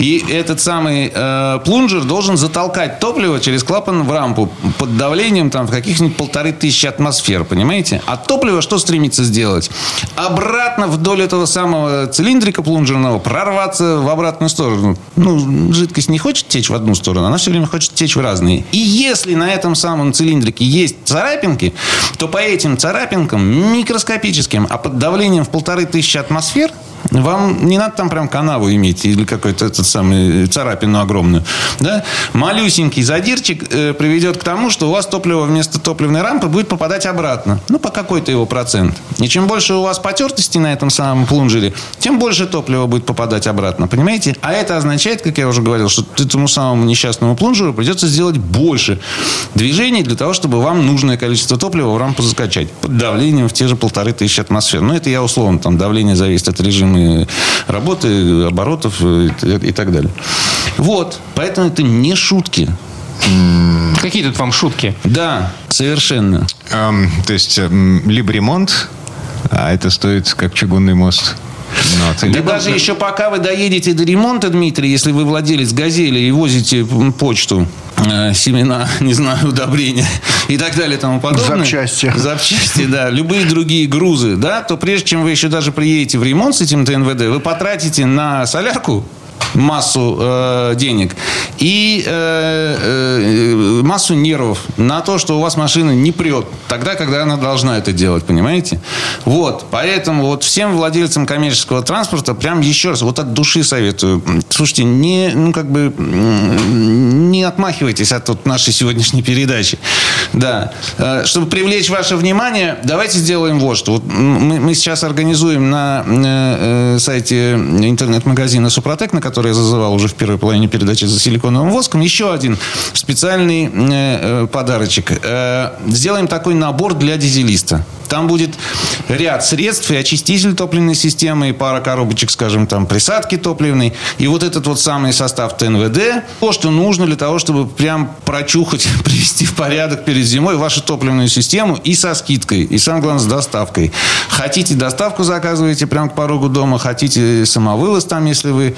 E: И этот самый э, плунжер должен затолкать топливо через клапан в рампу под давлением там в каких-нибудь полторы тысячи атмосфер, понимаете? А топливо что стремится сделать? Обратно вдоль этого самого цилиндрика плунжерного прорваться в обратную сторону. Ну, жидкость не хочет течь в одну сторону, она все время хочет течь в разные. И если на этом самом цилиндрике есть царапинки, то по этим царапинкам микроскопическим, а под давлением в полторы тысячи атмосфер вам не надо там прям канаву иметь или какой-то этот самый царапину огромную. Да? Малюсенький задирчик э, приведет к тому, что у вас топливо вместо топливной рампы будет попадать обратно. Ну, по какой-то его процент. И чем больше у вас потертости на этом самом плунжере, тем больше топлива будет попадать обратно. Понимаете? А это означает, как я уже говорил, что этому самому несчастному плунжеру придется сделать больше движений для того, чтобы вам нужное количество топлива в рампу закачать. Под давлением в те же полторы тысячи атмосфер. Ну, это я условно. Там давление зависит от режима работы, оборотов и, и так далее. Вот. Поэтому это не шутки.
D: Какие тут вам шутки?
E: Да, совершенно.
C: Эм, то есть, эм, либо ремонт, а это стоит как чугунный мост. Ну, вот,
E: Да даже еще пока вы доедете до ремонта, Дмитрий, если вы владелец «Газели» и возите почту, э, семена, не знаю, удобрения и так далее и тому подобное.
F: Запчасти.
E: Запчасти, да. Любые другие грузы, да, то прежде чем вы еще даже приедете в ремонт с этим ТНВД, вы потратите на солярку массу э, денег и э, э, массу нервов на то, что у вас машина не прет тогда, когда она должна это делать, понимаете? Вот, поэтому вот всем владельцам коммерческого транспорта прям еще раз, вот от души советую. Слушайте, не, ну как бы не отмахивайтесь от вот нашей сегодняшней передачи. Да. Э, Чтобы привлечь ваше внимание, давайте сделаем вот что. Вот мы, мы сейчас организуем на э, э, сайте интернет-магазина Супротек, на который я зазывал уже в первой половине передачи за силиконовым воском. Еще один специальный э, э, подарочек. Э, сделаем такой набор для дизелиста. Там будет ряд средств и очиститель топливной системы, и пара коробочек, скажем, там, присадки топливной. И вот этот вот самый состав ТНВД, то, что нужно для того, чтобы прям прочухать, привести в порядок перед зимой вашу топливную систему и со скидкой, и самое главное, с доставкой. Хотите доставку заказываете прямо к порогу дома, хотите самовывоз там, если вы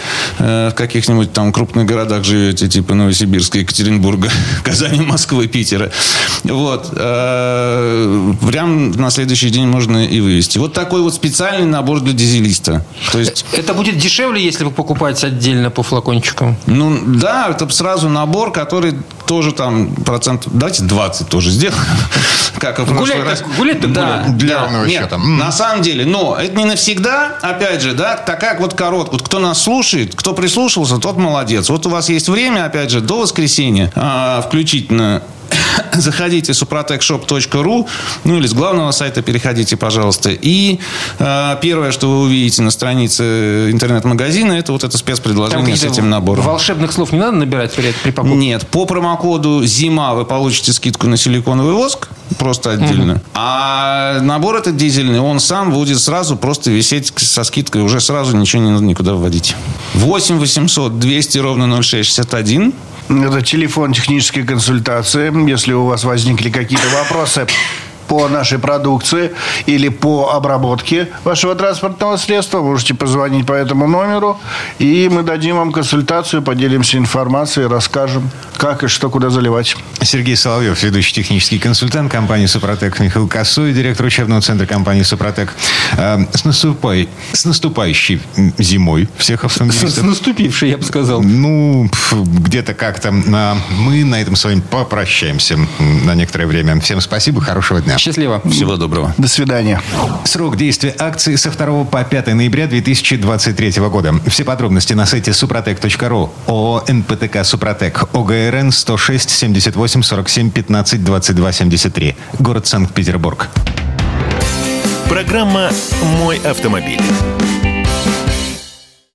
E: э, в каких-нибудь там крупных городах живете, типа Новосибирска, Екатеринбурга, Казани, Москвы, Питера. Вот. Э, прям на следующий день можно и вывести. Вот такой вот специальный набор для дизелиста. То есть...
D: Это будет дешевле, если вы покупаете отдельно по флакончикам?
E: Ну, да, это сразу набор, который тоже там процент... Давайте 20 тоже сделаем. Как в прошлый
D: Гулять
E: раз.
D: так- гулять так
E: да.
C: Для
E: нет,
C: счета.
E: На самом деле, но это не навсегда, опять же, да, такая вот короткая. Вот кто нас слушает, кто прислушался, тот молодец. Вот у вас есть время, опять же, до воскресенья а, включительно заходите suprotecshop.ru, ну или с главного сайта переходите, пожалуйста. И э, первое, что вы увидите на странице интернет-магазина, это вот это спецпредложение с этим набором.
D: волшебных слов не надо набирать при, при покупке?
E: Нет, по промокоду «Зима» вы получите скидку на силиконовый воск, просто отдельно. А набор этот дизельный, он сам будет сразу просто висеть со скидкой, уже сразу ничего не надо никуда вводить. 8 800 200 ровно 0661.
F: Это телефон технической консультации. Если у вас возникли какие-то вопросы по нашей продукции или по обработке вашего транспортного средства, можете позвонить по этому номеру, и мы дадим вам консультацию, поделимся информацией, расскажем, как и что куда заливать.
C: Сергей Соловьев, ведущий технический консультант компании «Супротек», Михаил Косой, директор учебного центра компании «Супротек». Э, С, наступай, с наступающей зимой всех
D: С, с
C: автомобилистов.
D: наступившей, я бы сказал.
C: Ну, где-то как-то а, мы на этом с вами попрощаемся на некоторое время. Всем спасибо, хорошего дня.
D: Счастливо.
E: Всего доброго.
F: До свидания.
C: Срок действия акции со 2 по 5 ноября 2023 года. Все подробности на сайте suprotec.ru. ООО «НПТК Супротек». ОГРН 106 78 47 15 22 73. Город Санкт-Петербург.
B: Программа «Мой автомобиль».